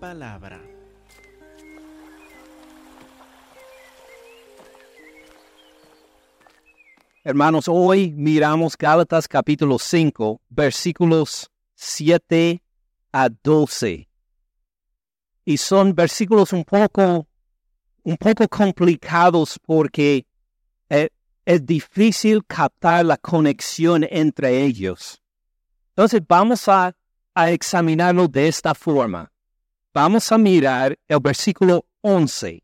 palabra. Hermanos, hoy miramos Gálatas capítulo 5, versículos 7 a 12. Y son versículos un poco, un poco complicados porque eh, es difícil captar la conexión entre ellos. Entonces vamos a, a examinarlo de esta forma. Vamos a mirar el versículo 11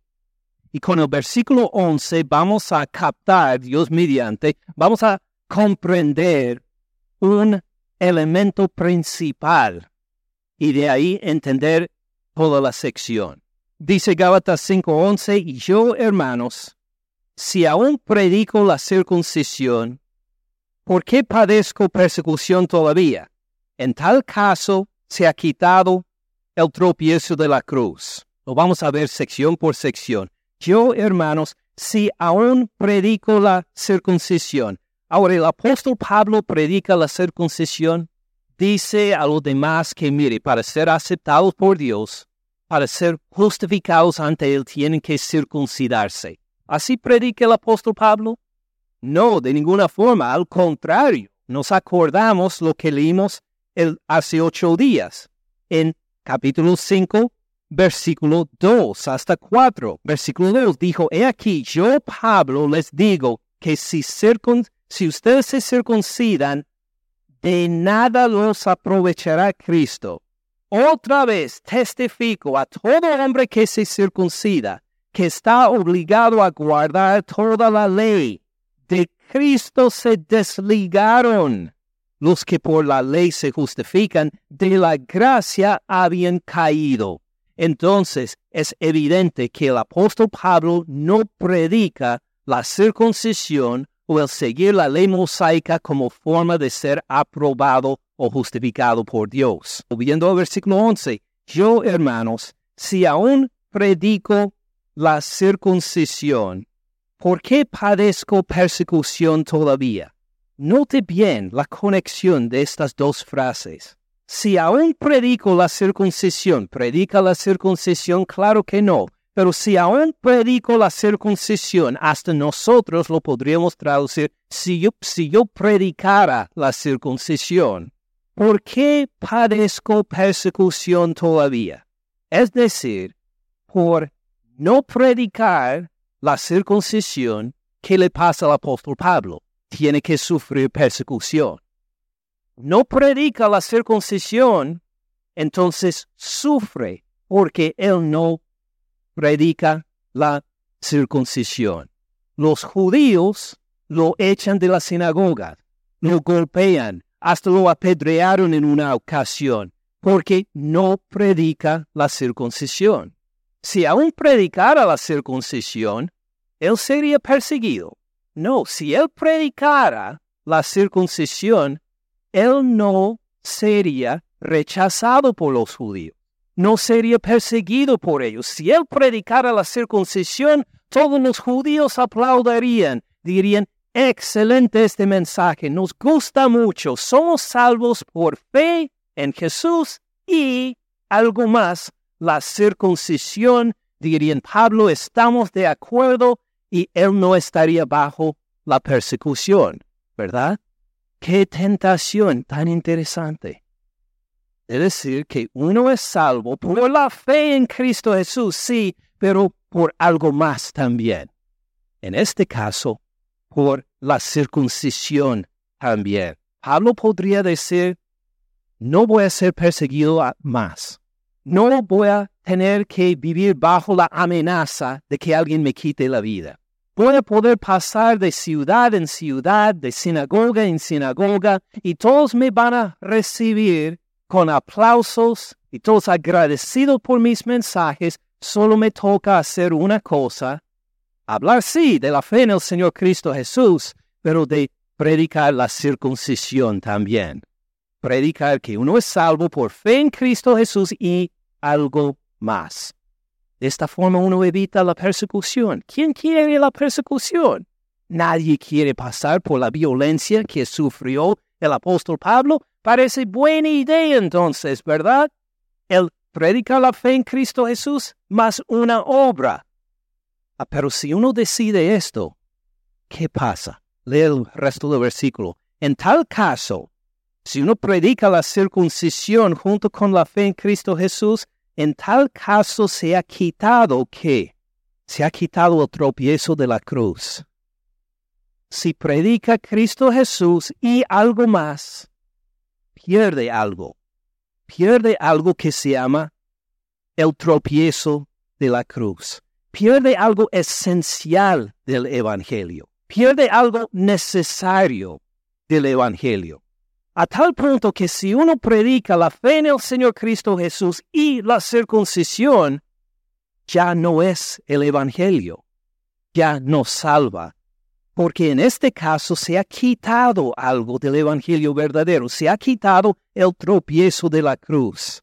y con el versículo 11 vamos a captar, Dios mediante, vamos a comprender un elemento principal y de ahí entender toda la sección. Dice Gálatas 5:11, y yo, hermanos, si aún predico la circuncisión, ¿por qué padezco persecución todavía? En tal caso, se ha quitado el tropiezo de la cruz. Lo vamos a ver sección por sección. Yo, hermanos, si aún predico la circuncisión, ahora el apóstol Pablo predica la circuncisión, dice a los demás que, mire, para ser aceptados por Dios, para ser justificados ante Él, tienen que circuncidarse. ¿Así predica el apóstol Pablo? No, de ninguna forma, al contrario, nos acordamos lo que leímos el, hace ocho días en capítulo 5, versículo 2 hasta 4. Versículo 2 dijo, he aquí, yo Pablo les digo que si, si ustedes se circuncidan, de nada los aprovechará Cristo. Otra vez testifico a todo hombre que se circuncida, que está obligado a guardar toda la ley. De Cristo se desligaron los que por la ley se justifican, de la gracia habían caído. Entonces es evidente que el apóstol Pablo no predica la circuncisión o el seguir la ley mosaica como forma de ser aprobado o justificado por Dios. Volviendo al versículo 11, yo hermanos, si aún predico la circuncisión, ¿por qué padezco persecución todavía? Note bien la conexión de estas dos frases. Si aún predico la circuncisión, ¿predica la circuncisión? Claro que no. Pero si aún predico la circuncisión, hasta nosotros lo podríamos traducir, si yo, si yo predicara la circuncisión, ¿por qué padezco persecución todavía? Es decir, por no predicar la circuncisión, ¿qué le pasa al apóstol Pablo? Tiene que sufrir persecución no predica la circuncisión, entonces sufre porque él no predica la circuncisión. Los judíos lo echan de la sinagoga, lo golpean, hasta lo apedrearon en una ocasión, porque no predica la circuncisión. Si aún predicara la circuncisión, él sería perseguido. No, si él predicara la circuncisión, él no sería rechazado por los judíos, no sería perseguido por ellos. Si él predicara la circuncisión, todos los judíos aplaudirían, dirían, excelente este mensaje, nos gusta mucho, somos salvos por fe en Jesús y algo más, la circuncisión, dirían Pablo, estamos de acuerdo y él no estaría bajo la persecución, ¿verdad? Qué tentación tan interesante. Es decir, que uno es salvo por la fe en Cristo Jesús, sí, pero por algo más también. En este caso, por la circuncisión también. Pablo podría decir, no voy a ser perseguido más. No voy a tener que vivir bajo la amenaza de que alguien me quite la vida. Voy a poder pasar de ciudad en ciudad, de sinagoga en sinagoga, y todos me van a recibir con aplausos y todos agradecidos por mis mensajes. Solo me toca hacer una cosa, hablar sí de la fe en el Señor Cristo Jesús, pero de predicar la circuncisión también. Predicar que uno es salvo por fe en Cristo Jesús y algo más. De esta forma uno evita la persecución. ¿Quién quiere la persecución? Nadie quiere pasar por la violencia que sufrió el apóstol Pablo. Parece buena idea entonces, ¿verdad? El predica la fe en Cristo Jesús más una obra. Ah, pero si uno decide esto, ¿qué pasa? Lee el resto del versículo. En tal caso, si uno predica la circuncisión junto con la fe en Cristo Jesús, en tal caso se ha quitado qué? Se ha quitado el tropiezo de la cruz. Si predica Cristo Jesús y algo más, pierde algo. Pierde algo que se llama el tropiezo de la cruz. Pierde algo esencial del Evangelio. Pierde algo necesario del Evangelio a tal punto que si uno predica la fe en el Señor Cristo Jesús y la circuncisión, ya no es el Evangelio, ya no salva, porque en este caso se ha quitado algo del Evangelio verdadero, se ha quitado el tropiezo de la cruz.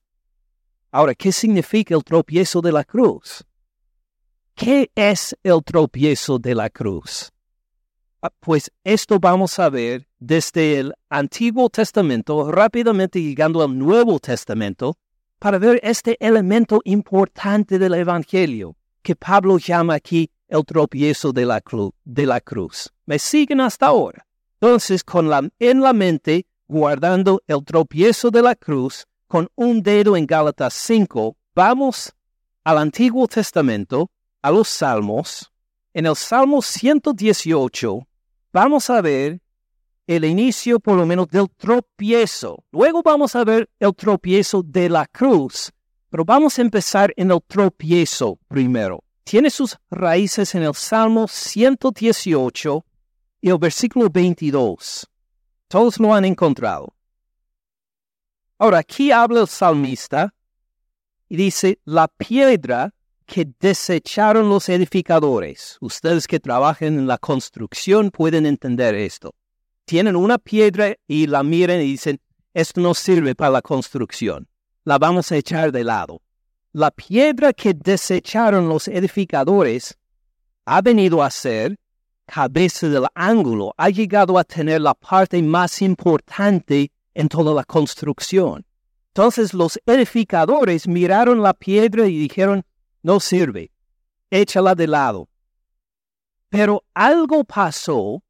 Ahora, ¿qué significa el tropiezo de la cruz? ¿Qué es el tropiezo de la cruz? Ah, pues esto vamos a ver desde el Antiguo Testamento, rápidamente llegando al Nuevo Testamento, para ver este elemento importante del Evangelio, que Pablo llama aquí el tropiezo de la, de la cruz. ¿Me siguen hasta ahora? Entonces, con la, en la mente, guardando el tropiezo de la cruz, con un dedo en Gálatas 5, vamos al Antiguo Testamento, a los Salmos. En el Salmo 118, vamos a ver el inicio por lo menos del tropiezo. Luego vamos a ver el tropiezo de la cruz, pero vamos a empezar en el tropiezo primero. Tiene sus raíces en el Salmo 118 y el versículo 22. Todos lo han encontrado. Ahora, aquí habla el salmista y dice, la piedra que desecharon los edificadores. Ustedes que trabajan en la construcción pueden entender esto. Tienen una piedra y la miran y dicen, esto no sirve para la construcción. La vamos a echar de lado. La piedra que desecharon los edificadores ha venido a ser cabeza del ángulo, ha llegado a tener la parte más importante en toda la construcción. Entonces los edificadores miraron la piedra y dijeron, no sirve, échala de lado. Pero algo pasó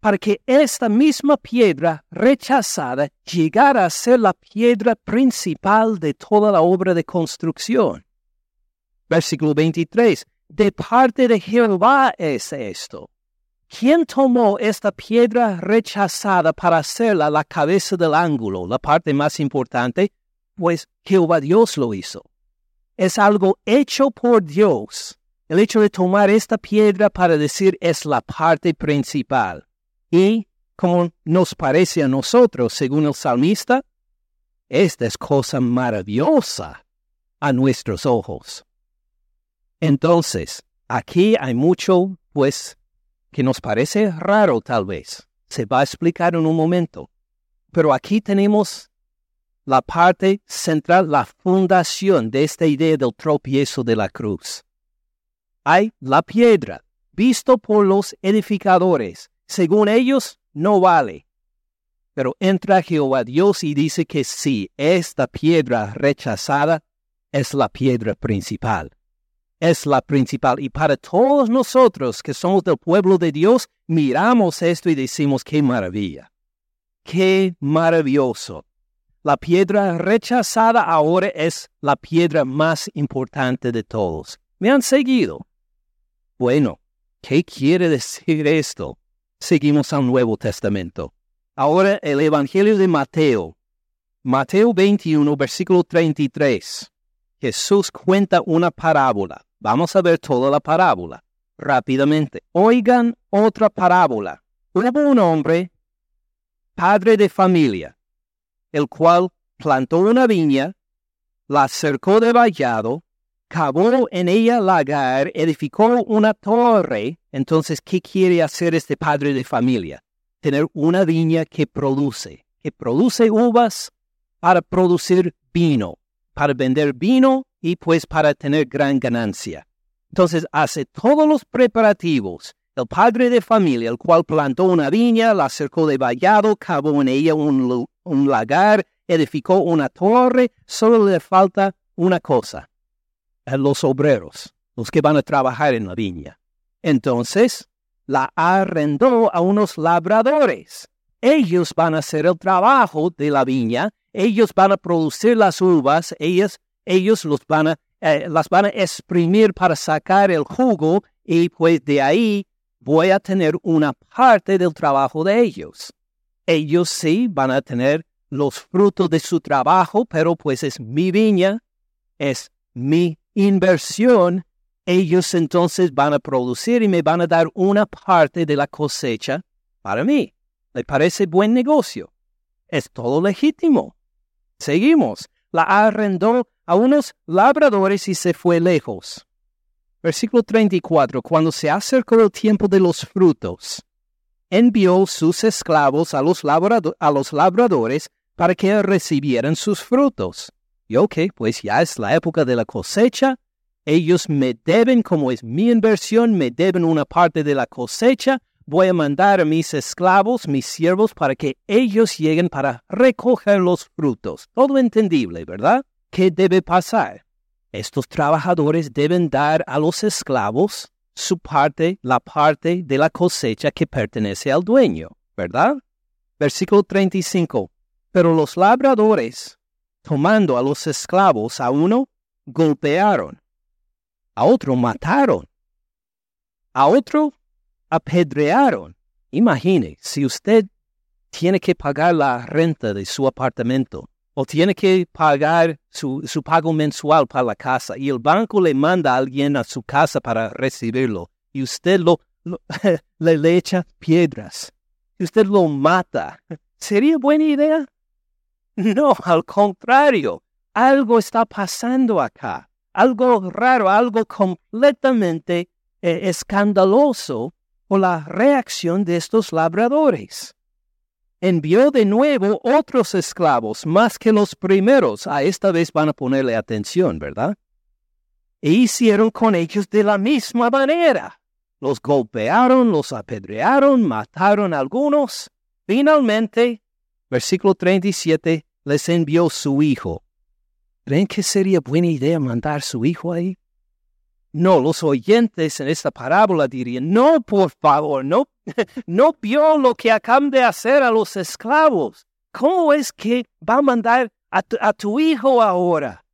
para que esta misma piedra rechazada llegara a ser la piedra principal de toda la obra de construcción. Versículo 23. De parte de Jehová es esto. ¿Quién tomó esta piedra rechazada para hacerla la cabeza del ángulo, la parte más importante? Pues Jehová Dios lo hizo es algo hecho por Dios. El hecho de tomar esta piedra para decir es la parte principal. Y, como nos parece a nosotros, según el salmista, esta es cosa maravillosa a nuestros ojos. Entonces, aquí hay mucho, pues, que nos parece raro tal vez. Se va a explicar en un momento. Pero aquí tenemos la parte central, la fundación de esta idea del tropiezo de la cruz. Hay la piedra, visto por los edificadores. Según ellos, no vale. Pero entra Jehová Dios y dice que sí, esta piedra rechazada es la piedra principal. Es la principal. Y para todos nosotros que somos del pueblo de Dios, miramos esto y decimos, qué maravilla. Qué maravilloso. La piedra rechazada ahora es la piedra más importante de todos. ¿Me han seguido? Bueno, ¿qué quiere decir esto? Seguimos al Nuevo Testamento. Ahora el Evangelio de Mateo. Mateo 21, versículo 33. Jesús cuenta una parábola. Vamos a ver toda la parábola rápidamente. Oigan otra parábola. Hubo un hombre, padre de familia, el cual plantó una viña, la cercó de vallado, cavó en ella lagar, edificó una torre. Entonces, ¿qué quiere hacer este padre de familia? Tener una viña que produce, que produce uvas para producir vino, para vender vino y pues para tener gran ganancia. Entonces hace todos los preparativos. El padre de familia, el cual plantó una viña, la cercó de vallado, cavó en ella un, lagar, edificó una torre, solo le falta una cosa, a los obreros, los que van a trabajar en la viña. Entonces, la arrendó a unos labradores. Ellos van a hacer el trabajo de la viña, ellos van a producir las uvas, ellos, ellos los van a, eh, las van a exprimir para sacar el jugo y pues de ahí voy a tener una parte del trabajo de ellos. Ellos sí van a tener los frutos de su trabajo, pero pues es mi viña, es mi inversión. Ellos entonces van a producir y me van a dar una parte de la cosecha para mí. ¿Le parece buen negocio? Es todo legítimo. Seguimos. La arrendó a unos labradores y se fue lejos. Versículo 34. Cuando se acercó el tiempo de los frutos, envió sus esclavos a los, labradores para que recibieran sus frutos. Y ok, pues ya es la época de la cosecha. Ellos me deben, como es mi inversión, me deben una parte de la cosecha. Voy a mandar a mis esclavos, mis siervos, para que ellos lleguen para recoger los frutos. Todo entendible, ¿verdad? ¿Qué debe pasar? Estos trabajadores deben dar a los esclavos su parte, la parte de la cosecha que pertenece al dueño, ¿verdad? Versículo 35. Pero los labradores, tomando a los esclavos, a uno golpearon, a otro mataron, a otro apedrearon. Imagine, si usted tiene que pagar la renta de su apartamento o tiene que pagar su, pago mensual para la casa y el banco le manda a alguien a su casa para recibirlo y usted lo, le, le echa piedras y usted lo mata, ¿sería buena idea? No, al contrario, algo está pasando acá, algo raro, algo completamente eh, escandaloso por la reacción de estos labradores. Envió de nuevo otros esclavos, más que los primeros. A esta vez van a ponerle atención, ¿verdad? E hicieron con ellos de la misma manera. Los golpearon, los apedrearon, mataron algunos. Finalmente, versículo 37, les envió su hijo. ¿Creen que sería buena idea mandar su hijo ahí? No, los oyentes en esta parábola dirían, no, por favor, no, no vio lo que acaban de hacer a los esclavos. ¿Cómo es que va a mandar a a tu hijo ahora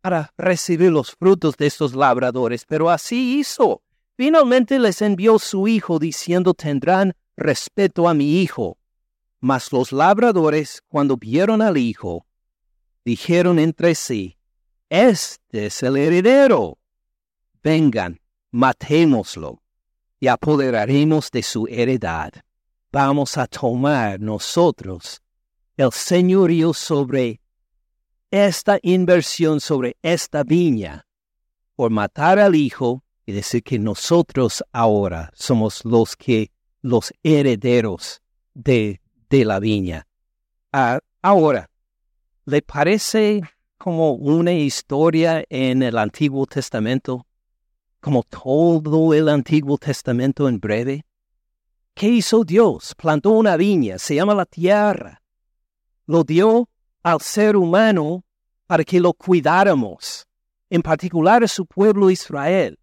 para recibir los frutos de estos labradores? Pero así hizo. Finalmente les envió su hijo diciendo tendrán respeto a mi hijo. Mas los labradores, cuando vieron al hijo, dijeron entre sí, Este es el heredero. Vengan, matémoslo y apoderaremos de su heredad. Vamos a tomar nosotros el señorío sobre esta inversión, sobre esta viña, por matar al hijo y decir que nosotros ahora somos los que, los herederos de de la viña. Ah, ahora, ¿le parece como una historia en el Antiguo Testamento? Como todo el Antiguo Testamento en breve. ¿Qué hizo Dios? Plantó una viña, se llama la tierra. Lo dio al ser humano para que lo cuidáramos, en particular a su pueblo Israel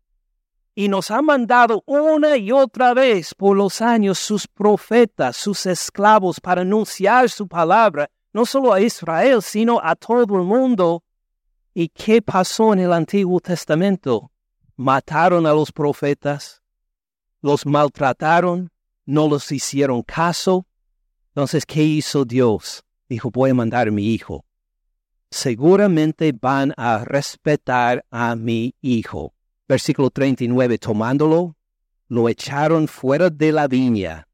y nos ha mandado una y otra vez por los años sus profetas, sus esclavos, para anunciar su palabra, no solo a Israel, sino a todo el mundo. ¿Y qué pasó en el Antiguo Testamento? Mataron a los profetas, los maltrataron, no los hicieron caso. Entonces, ¿qué hizo Dios? Dijo, voy a mandar a mi hijo. Seguramente van a respetar a mi hijo Versículo 39, tomándolo, lo echaron fuera de la viña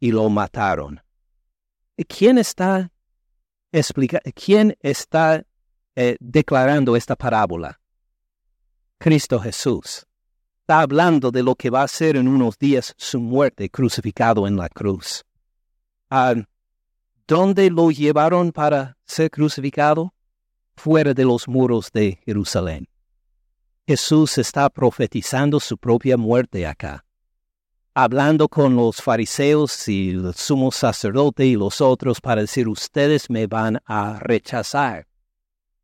y lo mataron. ¿Quién está, explica, quién está eh, declarando esta parábola? Cristo Jesús. Está hablando de lo que va a ser en unos días su muerte crucificado en la cruz. Ah, ¿Dónde lo llevaron para ser crucificado? Fuera de los muros de Jerusalén. Jesús está profetizando su propia muerte acá, hablando con los fariseos y el sumo sacerdote y los otros para decir, ustedes me van a rechazar.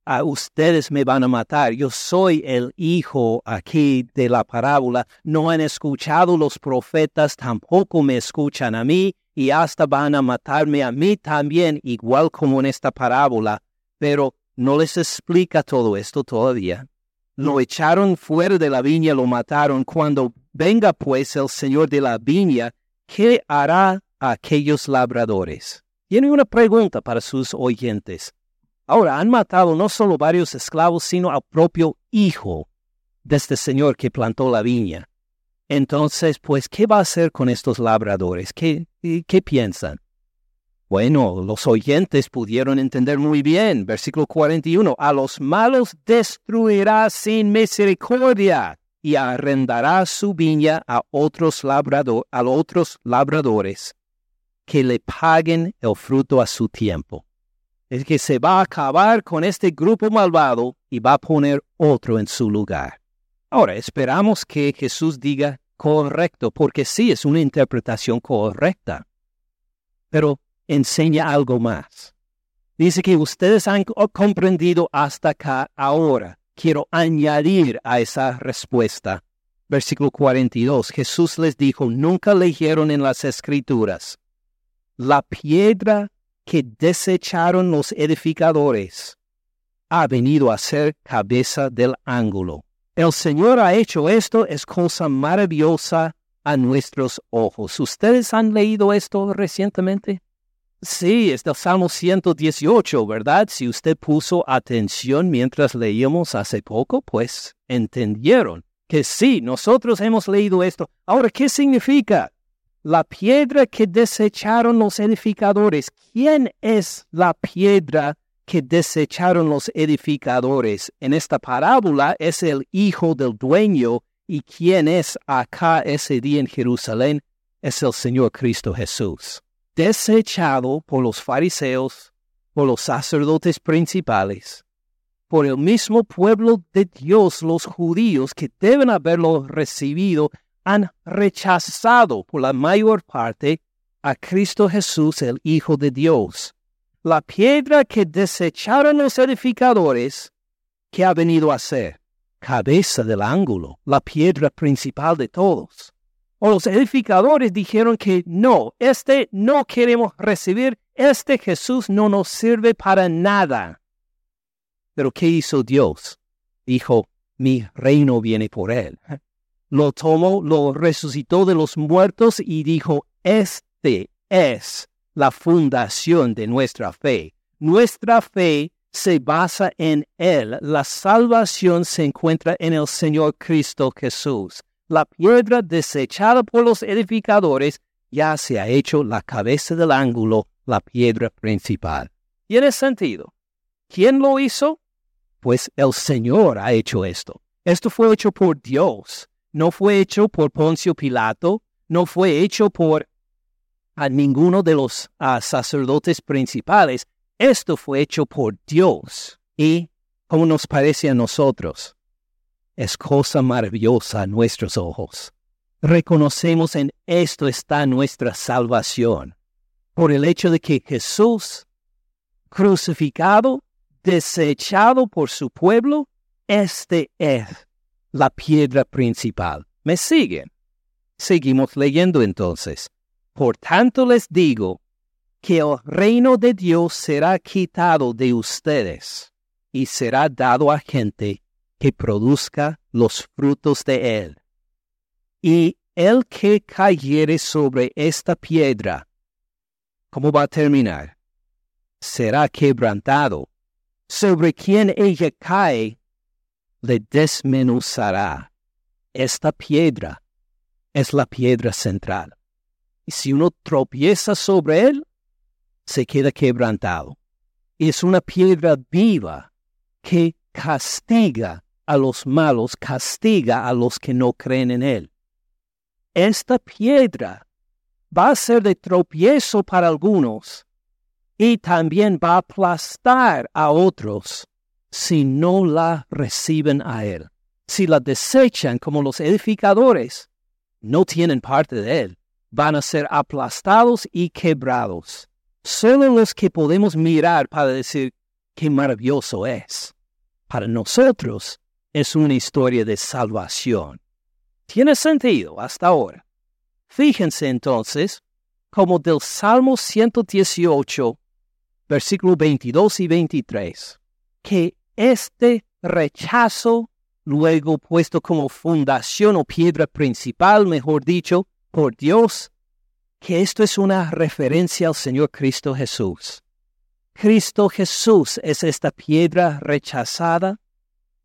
A ustedes me van a matar. Yo soy el hijo aquí de la parábola. No han escuchado los profetas, tampoco me escuchan a mí y hasta van a matarme a mí también, igual como en esta parábola. Pero no les explica todo esto todavía. Lo echaron fuera de la viña, lo mataron. Cuando venga pues el Señor de la viña, ¿qué hará a aquellos labradores? Tiene una pregunta para sus oyentes. Ahora han matado no solo varios esclavos, sino al propio hijo de este señor que plantó la viña. Entonces, pues, ¿qué va a hacer con estos labradores? ¿Qué, qué piensan? Bueno, los oyentes pudieron entender muy bien. Versículo 41. A los malos destruirá sin misericordia y arrendará su viña a otros, labrador, a otros labradores que le paguen el fruto a su tiempo. Es que se va a acabar con este grupo malvado y va a poner otro en su lugar. Ahora, esperamos que Jesús diga correcto, porque sí es una interpretación correcta. Pero enseña algo más. Dice que ustedes han comprendido hasta acá ahora. Quiero añadir a esa respuesta. Versículo 42. Jesús les dijo, nunca leyeron en las escrituras. La piedra que desecharon los edificadores ha venido a ser cabeza del ángulo. El Señor ha hecho esto, es cosa maravillosa a nuestros ojos. ¿Ustedes han leído esto recientemente? Sí, es del Salmo 118, ¿verdad? Si usted puso atención mientras leíamos hace poco, pues entendieron que sí, nosotros hemos leído esto. Ahora, ¿qué significa? La piedra que desecharon los edificadores. ¿Quién es la piedra que desecharon los edificadores? En esta parábola es el hijo del dueño y quién es acá ese día en Jerusalén es el Señor Cristo Jesús desechado por los fariseos, por los sacerdotes principales, por el mismo pueblo de Dios, los judíos que deben haberlo recibido, han rechazado por la mayor parte a Cristo Jesús, el Hijo de Dios. La piedra que desecharon los edificadores, que ha venido a ser cabeza del ángulo, la piedra principal de todos o los edificadores dijeron que no, este no queremos recibir, este Jesús no nos sirve para nada. Pero ¿qué hizo Dios? Dijo, mi reino viene por él. Lo tomó, lo resucitó de los muertos y dijo, este es la fundación de nuestra fe. Nuestra fe se basa en Él. La salvación se encuentra en el Señor Cristo Jesús la piedra desechada por los edificadores ya se ha hecho la cabeza del ángulo, la piedra principal. ¿Tiene sentido? ¿Quién lo hizo? Pues el Señor ha hecho esto. Esto fue hecho por Dios. No fue hecho por Poncio Pilato, no fue hecho por a ninguno de los sacerdotes principales. Esto fue hecho por Dios. ¿Y cómo nos parece a nosotros? es cosa maravillosa a nuestros ojos. Reconocemos en esto está nuestra salvación, por el hecho de que Jesús, crucificado, desechado por su pueblo, este es la piedra principal. ¿Me siguen? Seguimos leyendo entonces. Por tanto les digo que el reino de Dios será quitado de ustedes y será dado a gente que produzca los frutos de él. Y el que cayere sobre esta piedra, ¿cómo va a terminar? Será quebrantado. Sobre quien ella cae, le desmenuzará. Esta piedra es la piedra central. Y si uno tropieza sobre él, se queda quebrantado. Es una piedra viva que castiga a los malos, castiga a los que no creen en Él. Esta piedra va a ser de tropiezo para algunos y también va a aplastar a otros si no la reciben a Él. Si la desechan como los edificadores, no tienen parte de Él. Van a ser aplastados y quebrados. Solo los que podemos mirar para decir, qué maravilloso es. Para nosotros es una historia de salvación. Tiene sentido hasta ahora. Fíjense entonces como del Salmo 118, versículos 22 y 23, que este rechazo, luego puesto como fundación o piedra principal, mejor dicho, por Dios, que esto es una referencia al Señor Cristo Jesús. Cristo Jesús es esta piedra rechazada,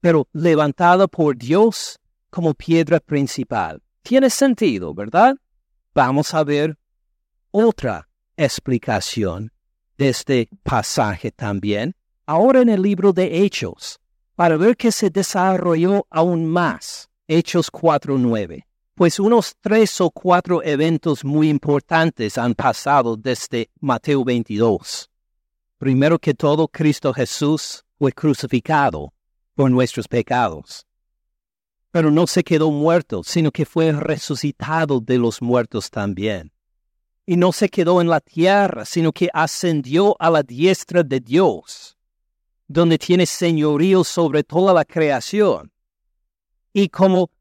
pero levantada por Dios como piedra principal. Tiene sentido, ¿verdad? Vamos a ver otra explicación de este pasaje también, ahora en el libro de Hechos, para ver que se desarrolló aún más. Hechos 4.9 pues unos tres o cuatro eventos muy importantes han pasado desde Mateo 22. Primero que todo, Cristo Jesús fue crucificado por nuestros pecados. Pero no se quedó muerto, sino que fue resucitado de los muertos también. Y no se quedó en la tierra, sino que ascendió a la diestra de Dios, donde tiene señorío sobre toda la creación. Y como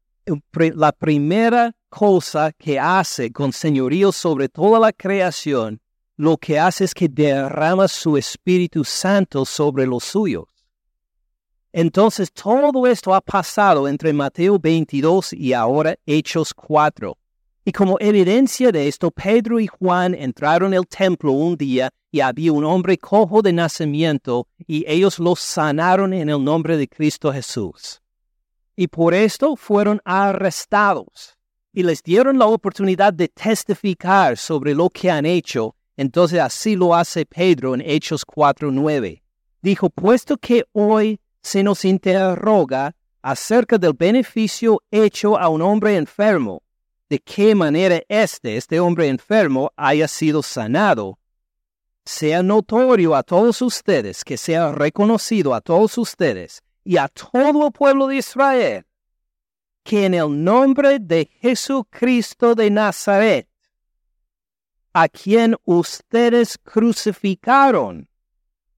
la primera cosa que hace con señorío sobre toda la creación, lo que hace es que derrama su Espíritu Santo sobre los suyos. Entonces todo esto ha pasado entre Mateo 22 y ahora Hechos 4. Y como evidencia de esto, Pedro y Juan entraron al templo un día y había un hombre cojo de nacimiento y ellos lo sanaron en el nombre de Cristo Jesús y por esto fueron arrestados y les dieron la oportunidad de testificar sobre lo que han hecho. Entonces así lo hace Pedro en Hechos 4.9. Dijo, puesto que hoy se nos interroga acerca del beneficio hecho a un hombre enfermo, de qué manera este, este hombre enfermo, haya sido sanado, sea notorio a todos ustedes, que sea reconocido a todos ustedes, y a todo el pueblo de Israel que en el nombre de Jesucristo de Nazaret, a quien ustedes crucificaron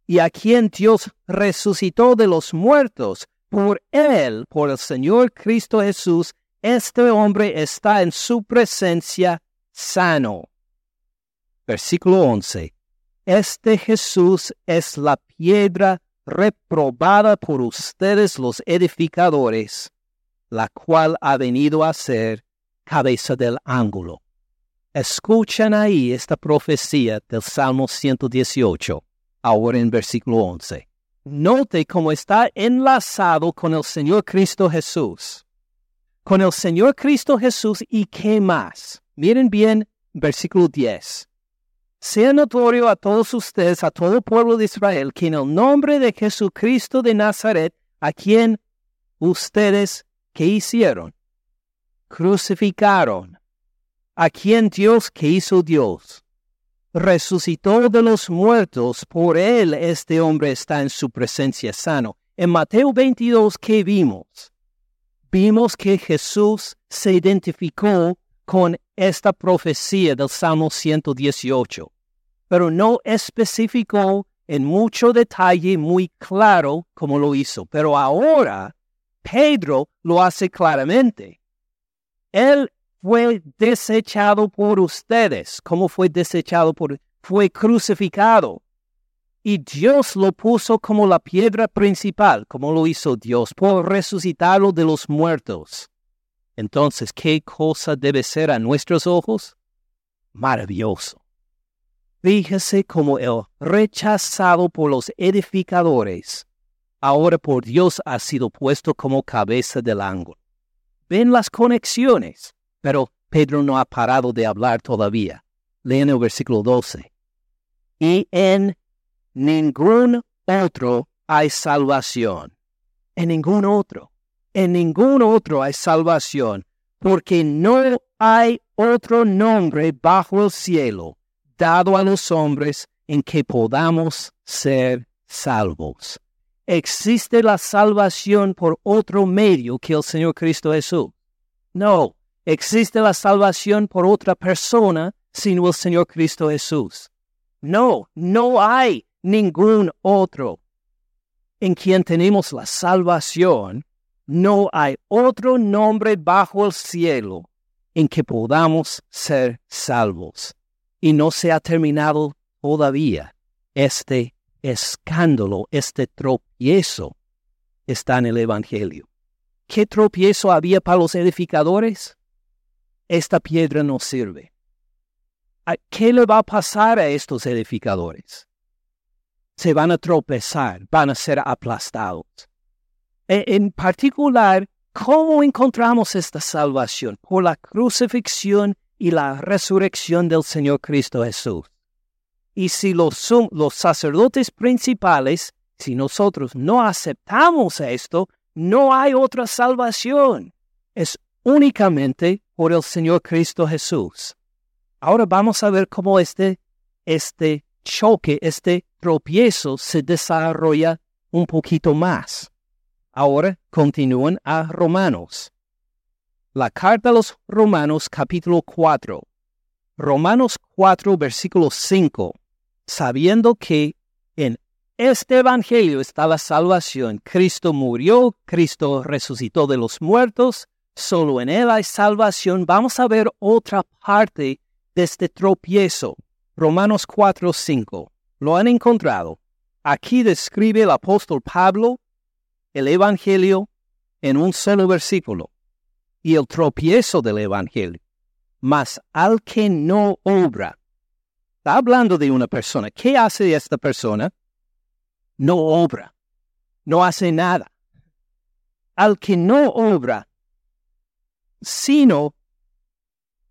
y a quien Dios resucitó de los muertos, por él, por el Señor Cristo Jesús, este hombre está en su presencia sano. Versículo 11. Este Jesús es la piedra reprobada por ustedes los edificadores, la cual ha venido a ser cabeza del ángulo. Escuchan ahí esta profecía del Salmo 118, ahora en versículo 11. Note cómo está enlazado con el Señor Cristo Jesús. Con el Señor Cristo Jesús y qué más. Miren bien versículo 10 sea notorio a todos ustedes, a todo el pueblo de Israel, que en el nombre de Jesucristo de Nazaret, a quien ustedes, ¿qué hicieron? Crucificaron. A quien Dios, que hizo Dios? Resucitó de los muertos, por él este hombre está en su presencia sano. En Mateo 22, ¿qué vimos? Vimos que Jesús se identificó con esta profecía del Salmo 118, pero no especificó en mucho detalle muy claro cómo lo hizo. Pero ahora Pedro lo hace claramente. Él fue desechado por ustedes. ¿Cómo fue desechado por? Fue crucificado. Y Dios lo puso como la piedra principal, como lo hizo Dios, por resucitarlo de los muertos. Entonces, ¿qué cosa debe ser a nuestros ojos? Maravilloso. Fíjese como el rechazado por los edificadores, ahora por Dios ha sido puesto como cabeza del ángulo. Ven las conexiones, pero Pedro no ha parado de hablar todavía. Leen el versículo 12. Y en ningún otro hay salvación. En ningún otro en ningún otro hay salvación, porque no hay otro nombre bajo el cielo dado a los hombres en que podamos ser salvos. ¿Existe la salvación por otro medio que el Señor Cristo Jesús? No, existe la salvación por otra persona sino el Señor Cristo Jesús. No, no hay ningún otro. en quien tenemos la salvación, no hay otro nombre bajo el cielo en que podamos ser salvos. Y no se ha terminado todavía este escándalo, este tropiezo está en el Evangelio. ¿Qué tropiezo había para los edificadores? Esta piedra no sirve. ¿Qué le va a pasar a estos edificadores? Se van a tropezar, van a ser aplastados. E, en particular, ¿cómo encontramos esta salvación? Por la crucifixión y la resurrección del Señor Cristo Jesús. Y si los, sacerdotes principales, si nosotros no aceptamos esto, no hay otra salvación. Es únicamente por el Señor Cristo Jesús. Ahora vamos a ver cómo este, este choque, este tropiezo se desarrolla un poquito más. Ahora continúan a Romanos. La carta a los Romanos capítulo 4. Romanos 4 versículo 5. Sabiendo que en este Evangelio está la salvación. Cristo murió, Cristo resucitó de los muertos, solo en Él hay salvación. Vamos a ver otra parte de este tropiezo. Romanos 4, 5. Lo han encontrado. Aquí describe el apóstol Pablo el Evangelio en un solo versículo y el tropiezo del Evangelio. Mas al que no obra, está hablando de una persona. ¿Qué hace esta persona? No obra, no hace nada. Al que no obra, sino,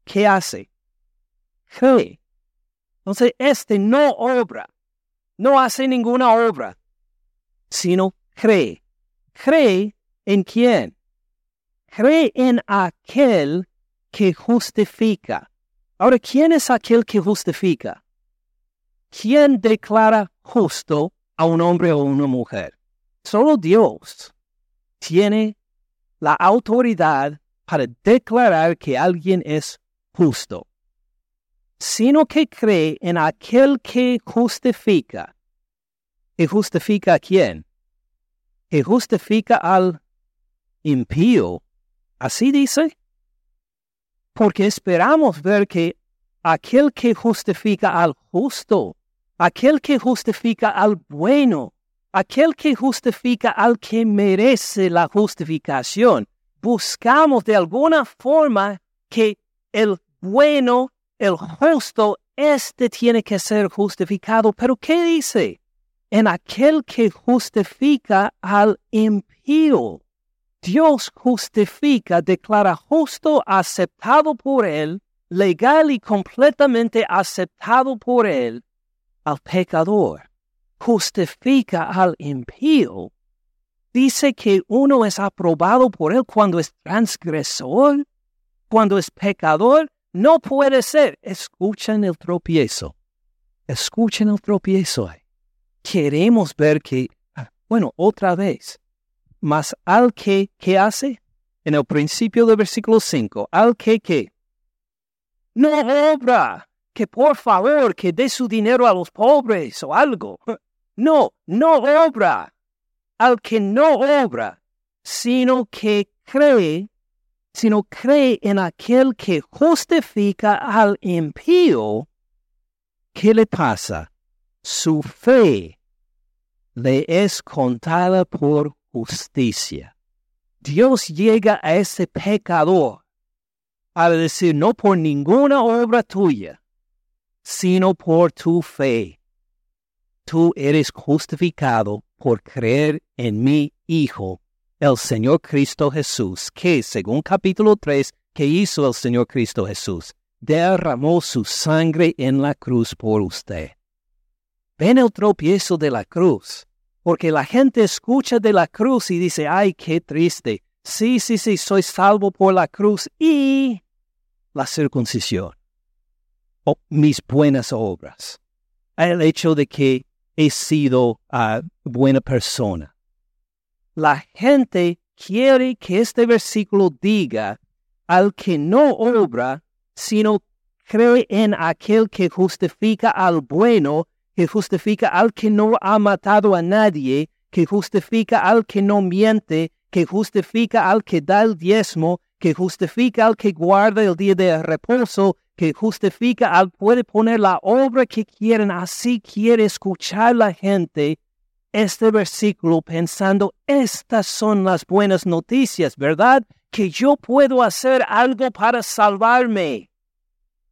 ¿qué hace? Cree. Entonces, este no obra, no hace ninguna obra, sino cree cree en quién? Cree en aquel que justifica. Ahora, ¿quién es aquel que justifica? ¿Quién declara justo a un hombre o una mujer? Solo Dios tiene la autoridad para declarar que alguien es justo, sino que cree en aquel que justifica. ¿Y justifica a quién? que justifica al impío. Así dice. Porque esperamos ver que aquel que justifica al justo, aquel que justifica al bueno, aquel que justifica al que merece la justificación, buscamos de alguna forma que el bueno, el justo, este tiene que ser justificado. Pero ¿qué dice? en aquel que justifica al impío. Dios justifica, declara justo, aceptado por él, legal y completamente aceptado por él, al pecador. Justifica al impío. Dice que uno es aprobado por él cuando es transgresor, cuando es pecador. No puede ser. Escuchen el tropiezo. Escuchen el tropiezo queremos ver que, ah, bueno, otra vez, más al que, ¿qué hace? En el principio del versículo 5, al que, ¿qué? No obra, que por favor, que dé su dinero a los pobres o algo. No, no obra. Al que no obra, sino que cree, sino cree en aquel que justifica al impío, ¿qué le pasa? Su fe le es contada por justicia. Dios llega a ese pecador a decir, no por ninguna obra tuya, sino por tu fe. Tú eres justificado por creer en mi Hijo, el Señor Cristo Jesús, que según capítulo 3, que hizo el Señor Cristo Jesús, derramó su sangre en la cruz por usted. Ven el tropiezo de la cruz porque la gente escucha de la cruz y dice, ay, qué triste. Sí, sí, sí, soy salvo por la cruz y la circuncisión. O mis buenas obras. El hecho de que he sido uh, buena persona. La gente quiere que este versículo diga al que no obra, sino cree en aquel que justifica al bueno, que justifica al que no ha matado a nadie, que justifica al que no miente, que justifica al que da el diezmo, que justifica al que guarda el día de reposo, que justifica al puede poner la obra que quieren, así quiere escuchar la gente este versículo pensando, estas son las buenas noticias, ¿verdad? Que yo puedo hacer algo para salvarme.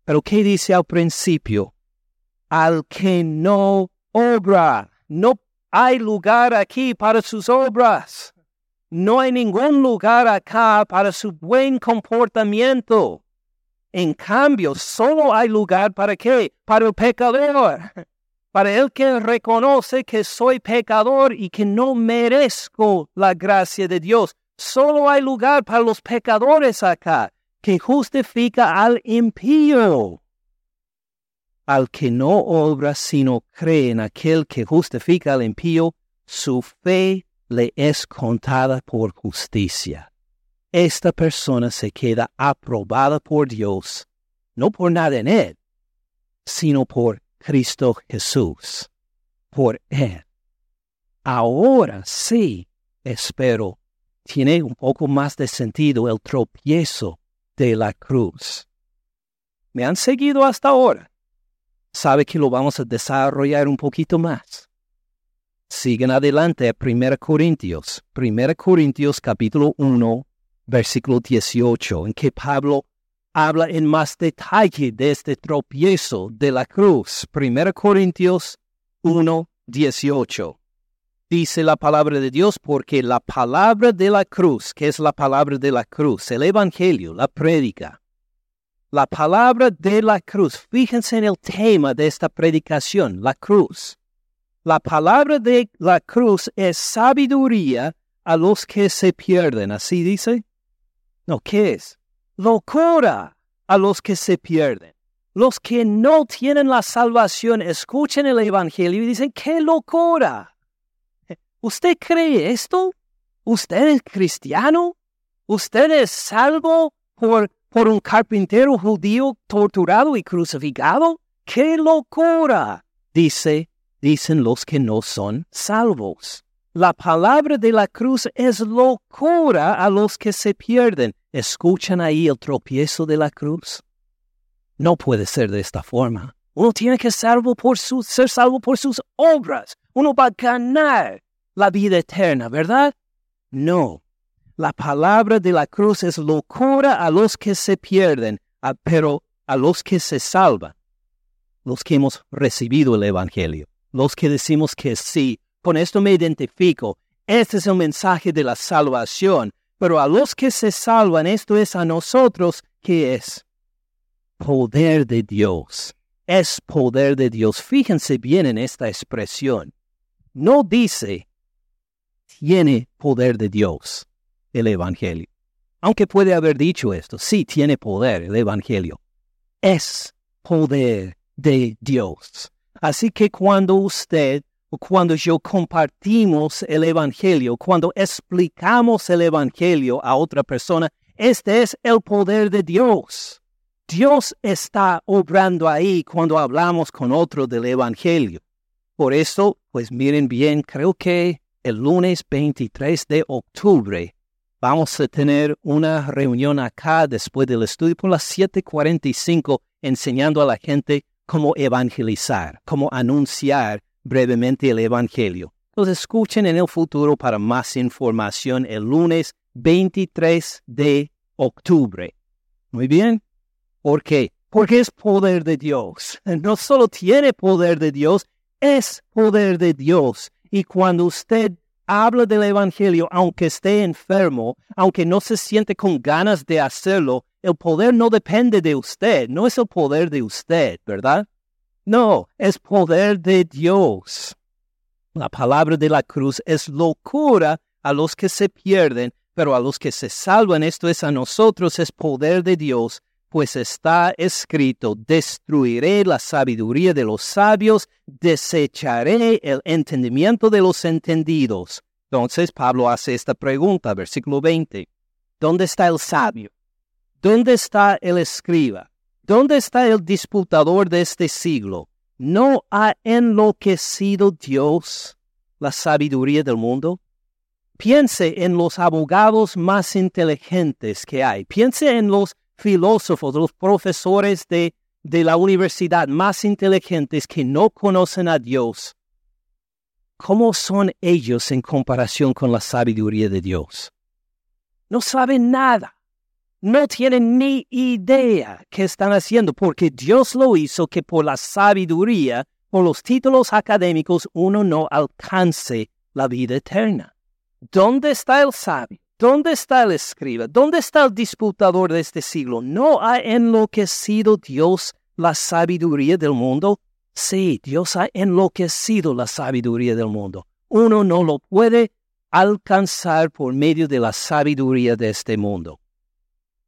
Pero ¿qué dice al principio? Al que no obra, no hay lugar aquí para sus obras. No hay ningún lugar acá para su buen comportamiento. En cambio, solo hay lugar para qué? Para el pecador. Para el que reconoce que soy pecador y que no merezco la gracia de Dios. Solo hay lugar para los pecadores acá, que justifica al impío. Al que no obra sino cree en aquel que justifica al impío, su fe le es contada por justicia. Esta persona se queda aprobada por Dios, no por nada en él, sino por Cristo Jesús, por él. Ahora sí, espero, tiene un poco más de sentido el tropiezo de la cruz. ¿Me han seguido hasta ahora? Sabe que lo vamos a desarrollar un poquito más. Siguen adelante a 1 Corintios, 1 Corintios capítulo 1, versículo 18, en que Pablo habla en más detalle de este tropiezo de la cruz. 1 Corintios 1, 18. Dice la palabra de Dios porque la palabra de la cruz, que es la palabra de la cruz, el Evangelio, la prédica, la palabra de la cruz, fíjense en el tema de esta predicación, la cruz la palabra de la cruz es sabiduría a los que se pierden. ¿Así dice? No, ¿qué es? Locura a los que se pierden. Los que no tienen la salvación escuchen el Evangelio y dicen, ¡qué locura! ¿Usted cree esto? ¿Usted es cristiano? ¿Usted es salvo por, por un carpintero judío torturado y crucificado? ¡Qué locura! Dice dicen los que no son salvos. La palabra de la cruz es locura a los que se pierden. ¿Escuchan ahí el tropiezo de la cruz? No puede ser de esta forma. Uno tiene que salvo por ser salvo por sus obras. Uno va a ganar la vida eterna, ¿verdad? No. La palabra de la cruz es locura a los que se pierden, pero a los que se salvan, los que hemos recibido el Evangelio los que decimos que sí, con esto me identifico, este es el mensaje de la salvación, pero a los que se salvan, esto es a nosotros, ¿qué es? Poder de Dios. Es poder de Dios. Fíjense bien en esta expresión. No dice, tiene poder de Dios el Evangelio. Aunque puede haber dicho esto, sí tiene poder el Evangelio. Es poder de Dios. Así que cuando usted cuando yo compartimos el Evangelio, cuando explicamos el Evangelio a otra persona, este es el poder de Dios. Dios está obrando ahí cuando hablamos con otro del Evangelio. Por eso, pues miren bien, creo que el lunes 23 de octubre vamos a tener una reunión acá después del estudio por las 7:45 enseñando a la gente cómo evangelizar, cómo anunciar brevemente el Evangelio. Los escuchen en el futuro para más información el lunes 23 de octubre. Muy bien. ¿Por qué? Porque es poder de Dios. No solo tiene poder de Dios, es poder de Dios. Y cuando usted habla del Evangelio, aunque esté enfermo, aunque no se siente con ganas de hacerlo, el poder no depende de usted, no es el poder de usted, ¿verdad? No, es poder de Dios. La palabra de la cruz es locura a los que se pierden, pero a los que se salvan, esto es a nosotros, es poder de Dios, pues está escrito, destruiré la sabiduría de los sabios, desecharé el entendimiento de los entendidos. Entonces Pablo hace esta pregunta, versículo 20. ¿Dónde está el sabio? ¿Dónde está el escriba? ¿Dónde está el disputador de este siglo? ¿No ha enloquecido Dios? la sabiduría del mundo? Piense en los abogados más inteligentes que hay. Piense en los filósofos, los profesores de, de la universidad más inteligentes que no conocen a Dios. ¿Cómo son ellos en comparación con la sabiduría de Dios? No saben nada. No tienen ni idea qué están haciendo porque Dios lo hizo que por la sabiduría, por los títulos académicos, uno no alcance la vida eterna. ¿Dónde está el sabio? ¿Dónde está el escriba? ¿Dónde está el disputador de este siglo? ¿No ha enloquecido Dios la sabiduría del mundo? Sí, Dios ha enloquecido la sabiduría del mundo. Uno no lo puede alcanzar por medio de la sabiduría de este mundo.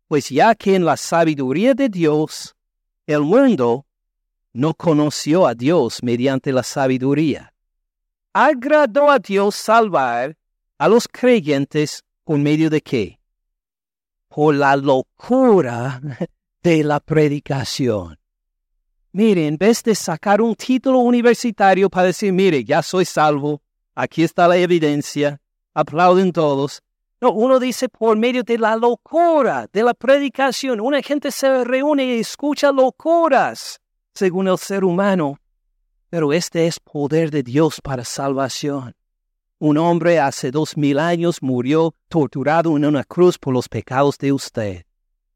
Pues ya que en la sabiduría de Dios, el mundo no conoció a Dios mediante la sabiduría. Agradó a Dios salvar a los creyentes por medio de qué? Por la locura de la predicación. Mire, en vez de sacar un título universitario para decir, mire, ya soy salvo, aquí está la evidencia, aplauden todos. No, uno dice por medio de la locura, de la predicación. Una gente se reúne y escucha locuras, según el ser humano. Pero este es poder de Dios para salvación. Un hombre hace dos mil años murió torturado en una cruz por los pecados de usted.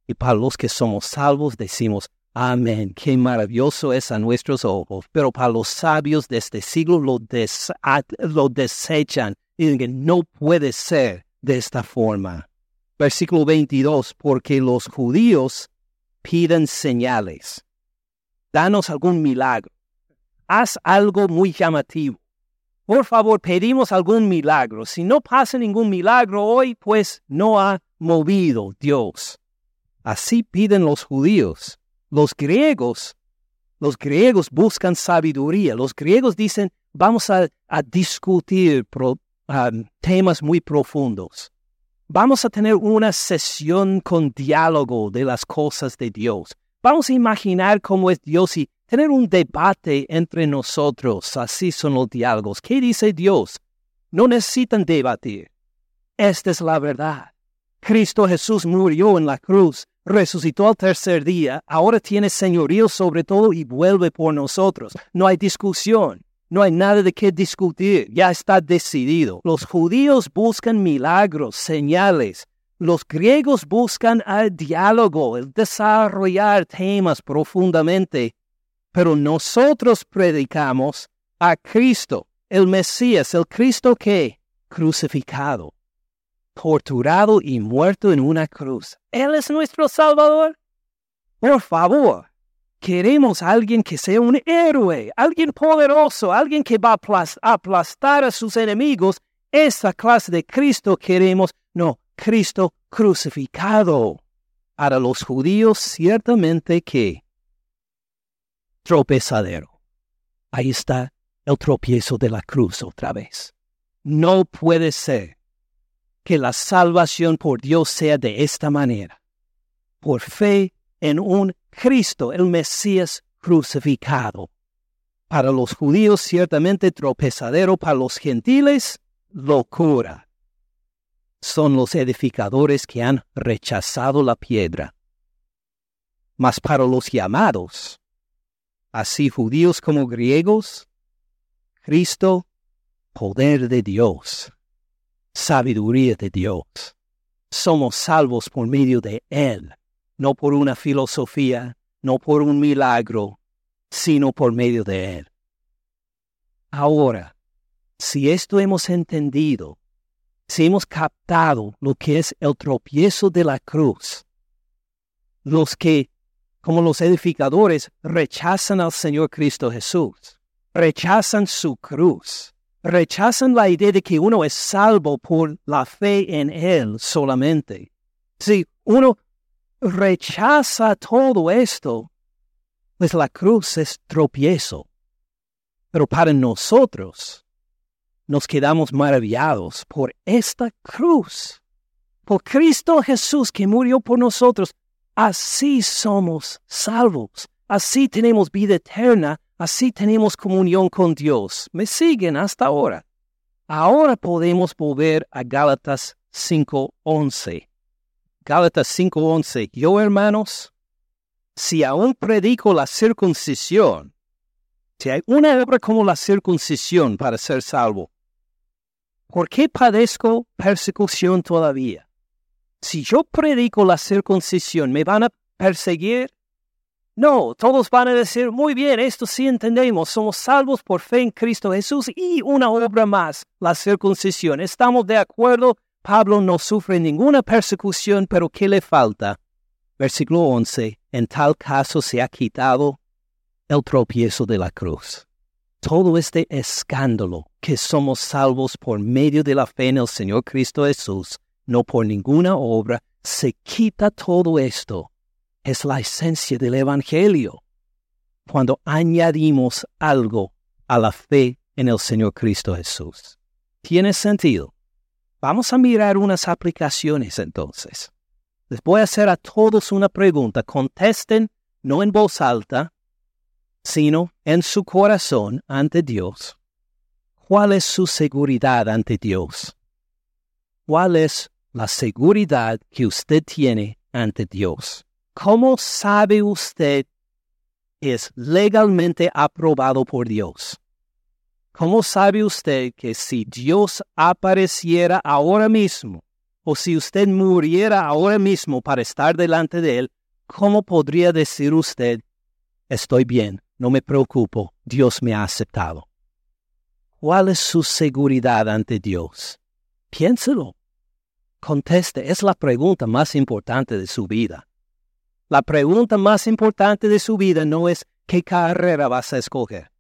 Y para los que somos salvos decimos, Amén. Qué maravilloso es a nuestros ojos. Pero para los sabios de este siglo lo, lo desechan y dicen no puede ser de esta forma. Versículo 22. Porque los judíos piden señales. Danos algún milagro. Haz algo muy llamativo. Por favor, pedimos algún milagro. Si no pasa ningún milagro hoy, pues no ha movido Dios. Así piden los judíos. Los griegos, los griegos buscan sabiduría. Los griegos dicen, vamos a, discutir temas muy profundos. Vamos a tener una sesión con diálogo de las cosas de Dios. Vamos a imaginar cómo es Dios y tener un debate entre nosotros. Así son los diálogos. ¿Qué dice Dios? No necesitan debatir. Esta es la verdad. Cristo Jesús murió en la cruz resucitó al tercer día, ahora tiene señorío sobre todo y vuelve por nosotros. No hay discusión, no hay nada de qué discutir, ya está decidido. Los judíos buscan milagros, señales. Los griegos buscan el diálogo, el desarrollar temas profundamente. Pero nosotros predicamos a Cristo, el Mesías, el Cristo que crucificado torturado y muerto en una cruz. Él es nuestro Salvador. Por favor, queremos a alguien que sea un héroe, alguien poderoso, alguien que va a aplastar a sus enemigos. Esa clase de Cristo queremos, no, Cristo crucificado. Para los judíos ciertamente que tropezadero. Ahí está el tropiezo de la cruz otra vez. No puede ser que la salvación por Dios sea de esta manera, por fe en un Cristo, el Mesías crucificado. Para los judíos ciertamente tropezadero, para los gentiles locura. Son los edificadores que han rechazado la piedra. Mas para los llamados, así judíos como griegos, Cristo, poder de Dios sabiduría de Dios. Somos salvos por medio de Él, no por una filosofía, no por un milagro, sino por medio de Él. Ahora, si esto hemos entendido, si hemos captado lo que es el tropiezo de la cruz, los que, como los edificadores, rechazan al Señor Cristo Jesús, rechazan su cruz, rechazan la idea de que uno es salvo por la fe en Él solamente. Si uno rechaza todo esto, pues la cruz es tropiezo. Pero para nosotros nos quedamos maravillados por esta cruz, por Cristo Jesús que murió por nosotros. Así somos salvos, así tenemos vida eterna Así tenemos comunión con Dios. ¿Me siguen hasta ahora? Ahora podemos volver a Gálatas 5.11. Gálatas 5.11. Yo, hermanos, si aún predico la circuncisión, si hay una obra como la circuncisión para ser salvo, ¿por qué padezco persecución todavía? Si yo predico la circuncisión, ¿me van a perseguir? No, todos van a decir, muy bien, esto sí entendemos, somos salvos por fe en Cristo Jesús y una obra más, la circuncisión. Estamos de acuerdo, Pablo no sufre ninguna persecución, pero ¿qué le falta? Versículo 11, en tal caso se ha quitado el tropiezo de la cruz. Todo este escándalo que somos salvos por medio de la fe en el Señor Cristo Jesús, no por ninguna obra, se quita todo esto es la esencia del Evangelio. Cuando añadimos algo a la fe en el Señor Cristo Jesús. ¿Tiene sentido? Vamos a mirar unas aplicaciones entonces. Les voy a hacer a todos una pregunta. Contesten no en voz alta, sino en su corazón ante Dios. ¿Cuál es su seguridad ante Dios? ¿Cuál es la seguridad que usted tiene ante Dios? ¿Cómo sabe usted es legalmente aprobado por Dios? ¿Cómo sabe usted que si Dios apareciera ahora mismo, o si usted muriera ahora mismo para estar delante de Él, cómo podría decir usted, estoy bien, no me preocupo, Dios me ha aceptado? ¿Cuál es su seguridad ante Dios? Piénselo. Conteste, es la pregunta más importante de su vida. La pregunta más importante de su vida no es qué carrera vas a escoger.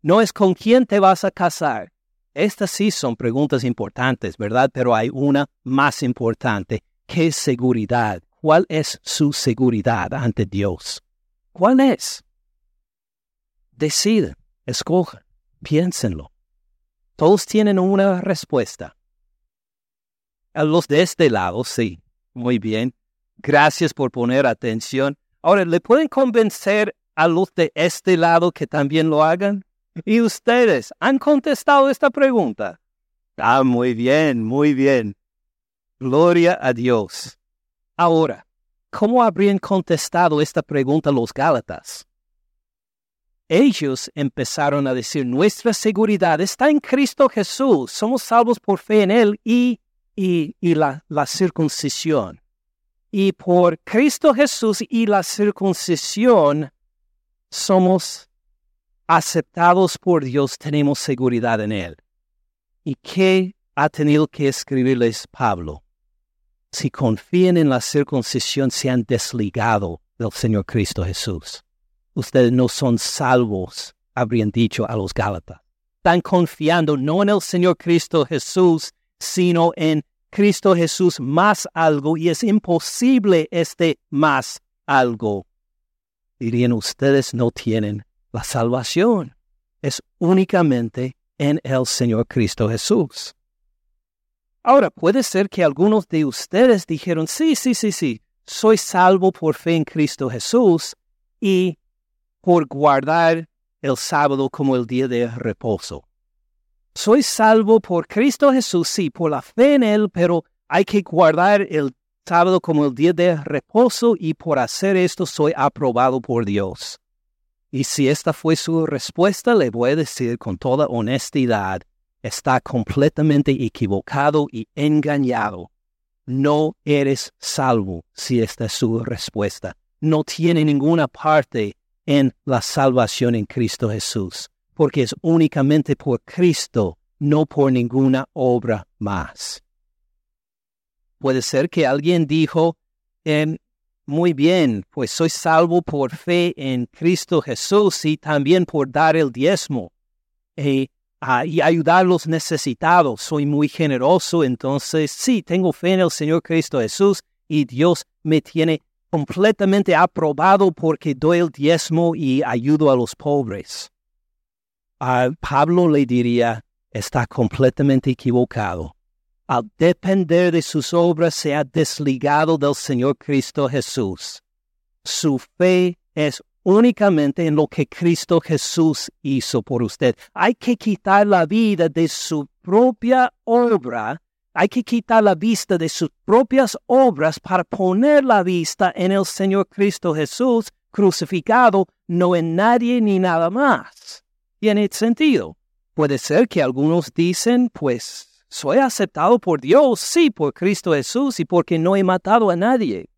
No es con quién te vas a casar. Estas sí son preguntas importantes, ¿verdad? Pero hay una más importante. ¿Qué seguridad? ¿Cuál es su seguridad ante Dios? ¿Cuál es? Deciden, escojan, piénsenlo. Todos tienen una respuesta. A los de este lado, sí. Muy bien. Gracias por poner atención. Ahora, ¿le pueden convencer a los de este lado que también lo hagan? ¿Y ustedes han contestado esta pregunta? Ah, muy bien, muy bien. Gloria a Dios. Ahora, ¿cómo habrían contestado esta pregunta los Gálatas? Ellos empezaron a decir, nuestra seguridad está en Cristo Jesús, somos salvos por fe en Él y, y, y la, la circuncisión. Y por Cristo Jesús y la circuncisión somos aceptados por Dios, tenemos seguridad en Él. ¿Y qué ha tenido que escribirles Pablo? Si confían en la circuncisión, se han desligado del Señor Cristo Jesús. Ustedes no son salvos, habrían dicho a los Gálatas. Están confiando no en el Señor Cristo Jesús, sino en Cristo Jesús más algo y es imposible este más algo. Dirían ustedes no tienen la salvación. Es únicamente en el Señor Cristo Jesús. Ahora, puede ser que algunos de ustedes dijeron, sí, sí, sí, sí, soy salvo por fe en Cristo Jesús y por guardar el sábado como el día de reposo. Soy salvo por Cristo Jesús, sí, por la fe en Él, pero hay que guardar el sábado como el día de reposo y por hacer esto soy aprobado por Dios. Y si esta fue su respuesta, le voy a decir con toda honestidad, está completamente equivocado y engañado. No eres salvo si esta es su respuesta. No tiene ninguna parte en la salvación en Cristo Jesús porque es únicamente por Cristo, no por ninguna obra más. Puede ser que alguien dijo, em, muy bien, pues soy salvo por fe en Cristo Jesús y también por dar el diezmo eh, y ayudar a los necesitados. Soy muy generoso, entonces sí, tengo fe en el Señor Cristo Jesús y Dios me tiene completamente aprobado porque doy el diezmo y ayudo a los pobres a Pablo le diría, está completamente equivocado. Al depender de sus obras se ha desligado del Señor Cristo Jesús. Su fe es únicamente en lo que Cristo Jesús hizo por usted. Hay que quitar la vida de su propia obra, hay que quitar la vista de sus propias obras para poner la vista en el Señor Cristo Jesús crucificado, no en nadie ni nada más. Tiene sentido. Puede ser que algunos dicen, pues, soy aceptado por Dios, sí, por Cristo Jesús y porque no he matado a nadie.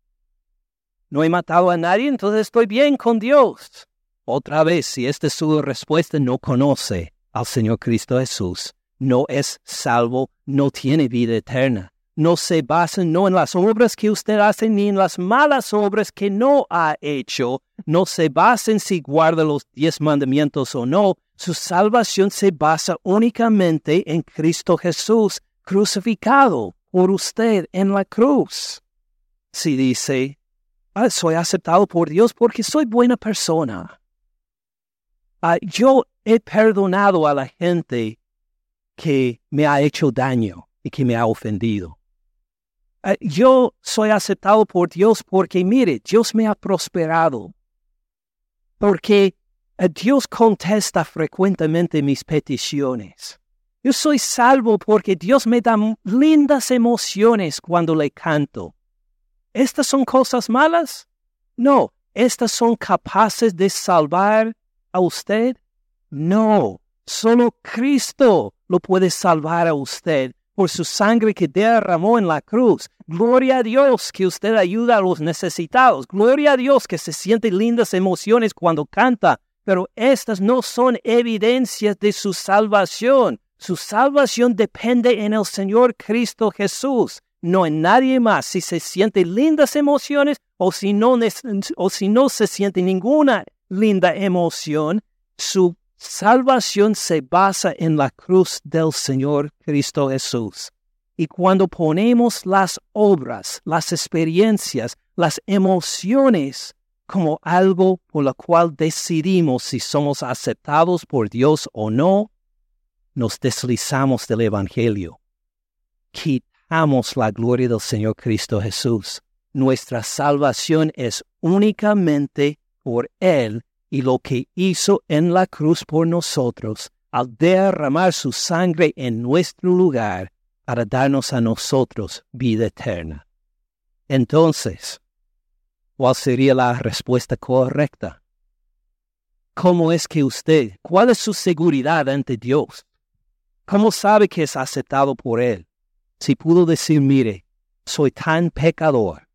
No he matado a nadie, entonces estoy bien con Dios. Otra vez, si esta es su respuesta, no conoce al Señor Cristo Jesús, no es salvo, no tiene vida eterna. No se basa no en las obras que usted hace ni en las malas obras que no ha hecho. No se basa en si guarda los diez mandamientos o no, su salvación se basa únicamente en Cristo Jesús crucificado por usted en la cruz. Si dice, ah, soy aceptado por Dios porque soy buena persona. Ah, yo he perdonado a la gente que me ha hecho daño y que me ha ofendido. Ah, yo soy aceptado por Dios porque, mire, Dios me ha prosperado. Porque Dios contesta frecuentemente mis peticiones. Yo soy salvo porque Dios me da lindas emociones cuando le canto. ¿Estas son cosas malas? No. ¿Estas son capaces de salvar a usted? No. Solo Cristo lo puede salvar a usted por su sangre que derramó en la cruz. Gloria a Dios que usted ayuda a los necesitados. Gloria a Dios que se siente lindas emociones cuando canta pero estas no son evidencias de su salvación. Su salvación depende en el Señor Cristo Jesús, no en nadie más. Si se sienten lindas emociones o si no, o si no se siente ninguna linda emoción, su salvación se basa en la cruz del Señor Cristo Jesús. Y cuando ponemos las obras, las experiencias, las emociones como algo por lo cual decidimos si somos aceptados por Dios o no, nos deslizamos del Evangelio. Quitamos la gloria del Señor Cristo Jesús. Nuestra salvación es únicamente por Él y lo que hizo en la cruz por nosotros al derramar su sangre en nuestro lugar para darnos a nosotros vida eterna. Entonces, ¿Cuál sería la respuesta correcta? ¿Cómo es que usted, cuál es su seguridad ante Dios? ¿Cómo sabe que es aceptado por Él? Si pudo decir, mire, soy tan pecador,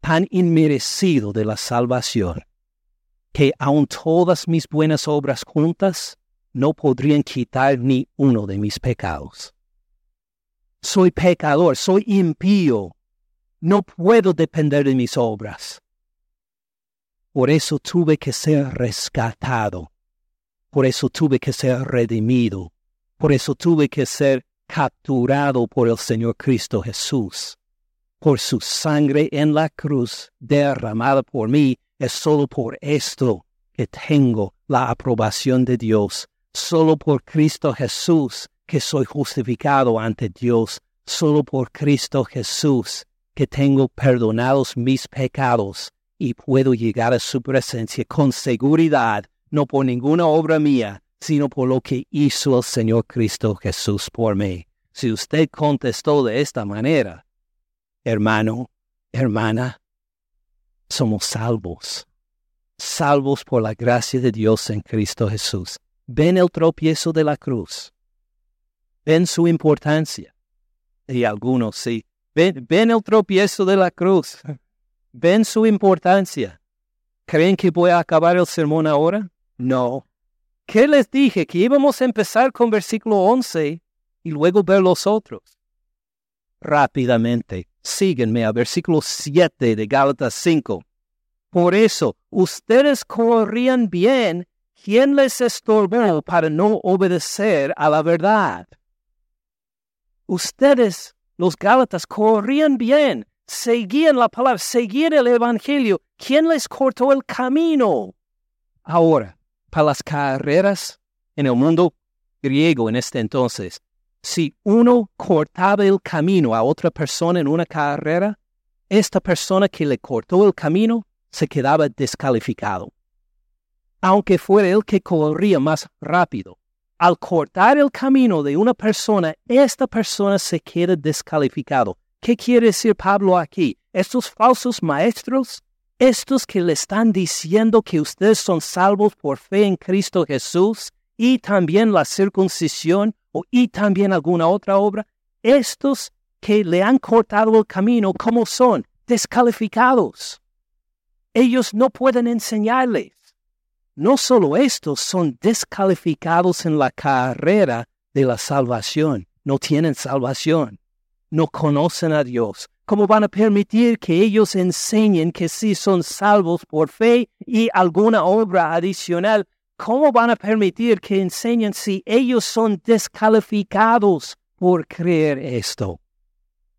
tan inmerecido de la salvación, que aun todas mis buenas obras juntas no podrían quitar ni uno de mis pecados. Soy pecador, soy impío, no puedo depender de mis obras. Por eso tuve que ser rescatado. Por eso tuve que ser redimido. Por eso tuve que ser capturado por el Señor Cristo Jesús. Por su sangre en la cruz derramada por mí, es solo por esto que tengo la aprobación de Dios. Solo por Cristo Jesús que soy justificado ante Dios. Solo por Cristo Jesús que tengo perdonados mis pecados y puedo llegar a su presencia con seguridad, no por ninguna obra mía, sino por lo que hizo el Señor Cristo Jesús por mí. Si usted contestó de esta manera, hermano, hermana, somos salvos, salvos por la gracia de Dios en Cristo Jesús. Ven el tropiezo de la cruz, ven su importancia. Y algunos sí, ven, ven el tropiezo de la cruz. ¿Ven su importancia? ¿Creen que voy a acabar el sermón ahora? No. ¿Qué les dije? Que íbamos a empezar con versículo 11 y luego ver los otros. Rápidamente, síguenme a versículo 7 de Gálatas 5. Por eso, ustedes corrían bien. ¿Quién les estorbó para no obedecer a la verdad? Ustedes, los Gálatas, corrían bien seguían la palabra, seguían el Evangelio. ¿Quién les cortó el camino? Ahora, para las carreras en el mundo griego en este entonces, si uno cortaba el camino a otra persona en una carrera, esta persona que le cortó el camino se quedaba descalificado. aunque fuera el que corría más rápido. Al cortar el camino de una persona, esta persona se queda descalificado. ¿Qué quiere decir Pablo aquí? Estos falsos maestros, estos que le están diciendo que ustedes son salvos por fe en Cristo Jesús y también la circuncisión o y también alguna otra obra, estos que le han cortado el camino, ¿cómo son? Descalificados. Ellos no pueden enseñarles. No solo estos son descalificados en la carrera de la salvación, no tienen salvación, no conocen a Dios. ¿Cómo van a permitir que ellos enseñen que sí son salvos por fe y alguna obra adicional? ¿Cómo van a permitir que enseñen si ellos son descalificados por creer esto?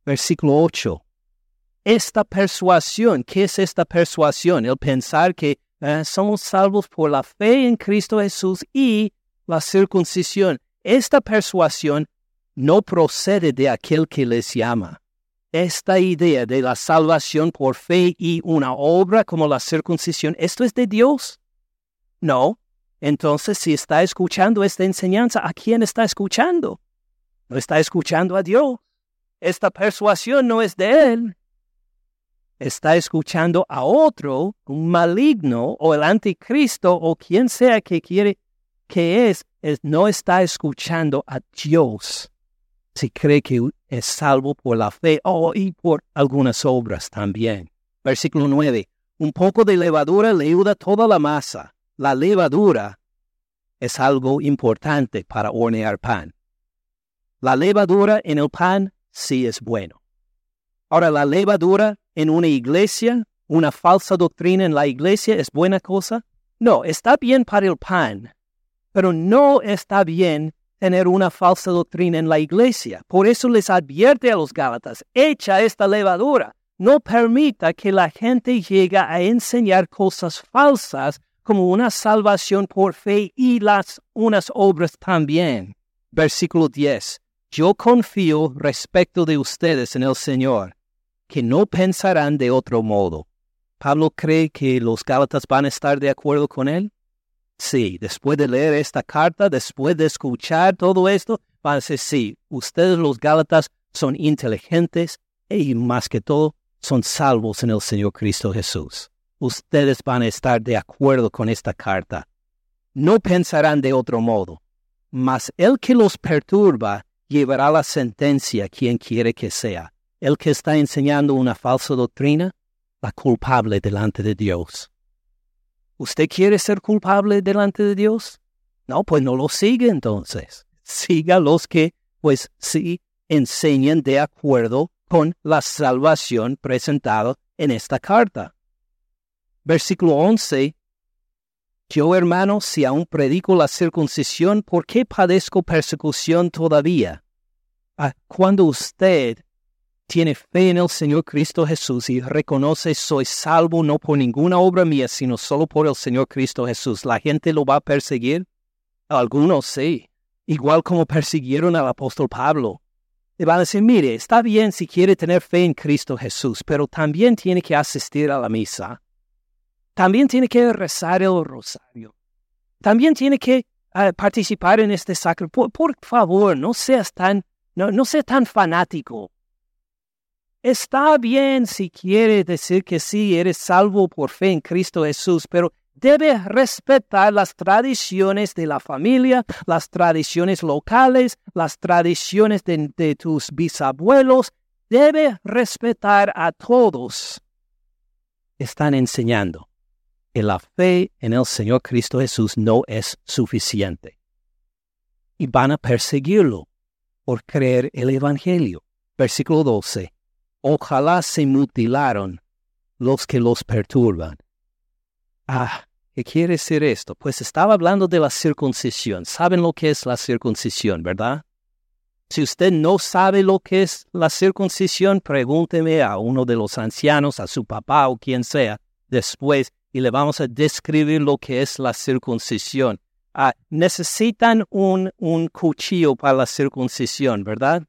Versículo 8. Esta persuasión, ¿qué es esta persuasión? El pensar que eh, somos salvos por la fe en Cristo Jesús y la circuncisión. Esta persuasión no procede de aquel que les llama. Esta idea de la salvación por fe y una obra como la circuncisión, ¿esto es de Dios? No. Entonces, si está escuchando esta enseñanza, ¿a quién está escuchando? No está escuchando a Dios. Esta persuasión no es de Él está escuchando a otro, un maligno o el anticristo o quien sea que quiere que es, no está escuchando a Dios. Si cree que es salvo por la fe o y por algunas obras también. Versículo 9. Un poco de levadura leuda toda la masa. La levadura es algo importante para hornear pan. La levadura en el pan sí es bueno. Ahora, la levadura en una iglesia, una falsa doctrina en la iglesia es buena cosa? No, está bien para el pan, pero no está bien tener una falsa doctrina en la iglesia. Por eso les advierte a los Gálatas, echa esta levadura, no permita que la gente llegue a enseñar cosas falsas como una salvación por fe y las unas obras también. Versículo 10. Yo confío respecto de ustedes en el Señor que no pensarán de otro modo. ¿Pablo cree que los Gálatas van a estar de acuerdo con él? Sí, después de leer esta carta, después de escuchar todo esto, van a decir, sí, ustedes los Gálatas son inteligentes y más que todo son salvos en el Señor Cristo Jesús. Ustedes van a estar de acuerdo con esta carta. No pensarán de otro modo, mas el que los perturba llevará la sentencia quien quiere que sea el que está enseñando una falsa doctrina, la culpable delante de Dios. ¿Usted quiere ser culpable delante de Dios? No, pues no lo sigue entonces. Siga los que, pues sí, enseñan de acuerdo con la salvación presentada en esta carta. Versículo 11. Yo, hermano, si aún predico la circuncisión, ¿por qué padezco persecución todavía? Cuando usted tiene fe en el Señor Cristo Jesús y reconoce soy salvo no por ninguna obra mía, sino solo por el Señor Cristo Jesús, ¿la gente lo va a perseguir? Algunos sí, igual como persiguieron al apóstol Pablo. Le van a decir, mire, está bien si quiere tener fe en Cristo Jesús, pero también tiene que asistir a la misa. También tiene que rezar el rosario. También tiene que ah, participar en este sacramento. Por, favor, no seas tan, no, no seas tan fanático. Está bien si quiere decir que sí, eres salvo por fe en Cristo Jesús, pero debe respetar las tradiciones de la familia, las tradiciones locales, las tradiciones de, tus bisabuelos. Debe respetar a todos. Están enseñando que la fe en el Señor Cristo Jesús no es suficiente. Y van a perseguirlo por creer el Evangelio. Versículo 12 ojalá se mutilaron los que los perturban. Ah, ¿qué quiere decir esto? Pues estaba hablando de la circuncisión. ¿Saben lo que es la circuncisión, verdad? Si usted no sabe lo que es la circuncisión, pregúnteme a uno de los ancianos, a su papá o quien sea, después, y le vamos a describir lo que es la circuncisión. Ah, necesitan un, un cuchillo para la circuncisión, ¿verdad?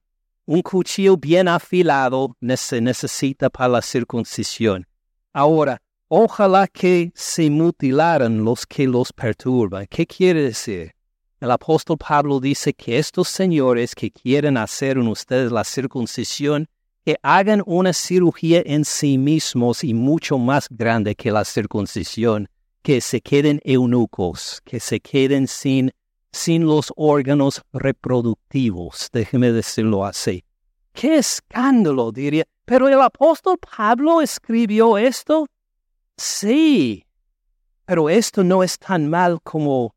Un cuchillo bien afilado se necesita para la circuncisión. Ahora, ojalá que se mutilaran los que los perturban. ¿Qué quiere decir? El apóstol Pablo dice que estos señores que quieren hacer en ustedes la circuncisión, que hagan una cirugía en sí mismos y mucho más grande que la circuncisión, que se queden eunucos, que se queden sin, sin los órganos reproductivos, déjeme decirlo así. ¡Qué escándalo! diría. ¿Pero el apóstol Pablo escribió esto? Sí, pero esto no es tan mal como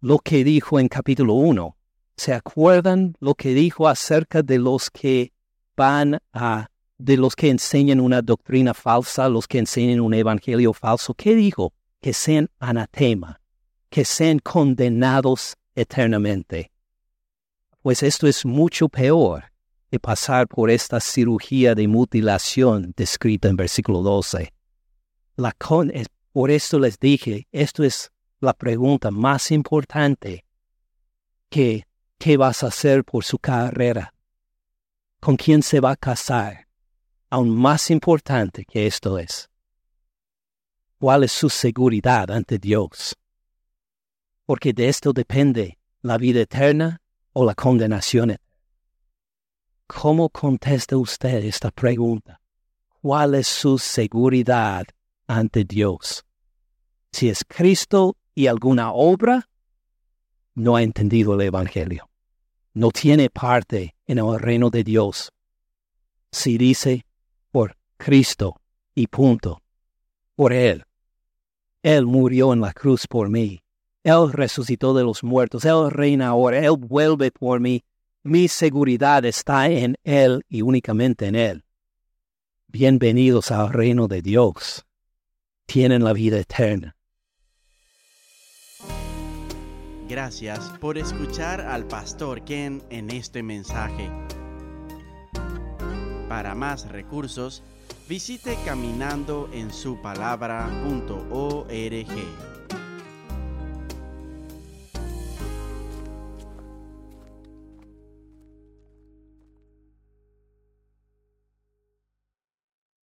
lo que dijo en capítulo 1. ¿Se acuerdan lo que dijo acerca de los que van a, de los que enseñan una doctrina falsa, los que enseñan un evangelio falso? ¿Qué dijo? Que sean anatema, que sean condenados eternamente. Pues esto es mucho peor que pasar por esta cirugía de mutilación descrita en versículo 12. La con, por esto les dije, esto es la pregunta más importante ¿qué vas a hacer por su carrera? ¿Con quién se va a casar? Aún más importante que esto es, ¿cuál es su seguridad ante Dios? Porque de esto depende la vida eterna o la condenación ¿Cómo contesta usted esta pregunta? ¿Cuál es su seguridad ante Dios. Si es Cristo y alguna obra, no ha entendido el Evangelio. No tiene parte en el reino de Dios. Si dice por Cristo y punto, por Él. Él murió en la cruz por mí. Él resucitó de los muertos. Él reina ahora. Él vuelve por mí. Mi seguridad está en Él y únicamente en Él. Bienvenidos al reino de Dios tienen la vida eterna. Gracias por escuchar al pastor Ken en este mensaje. Para más recursos, visite caminandoensupalabra.org.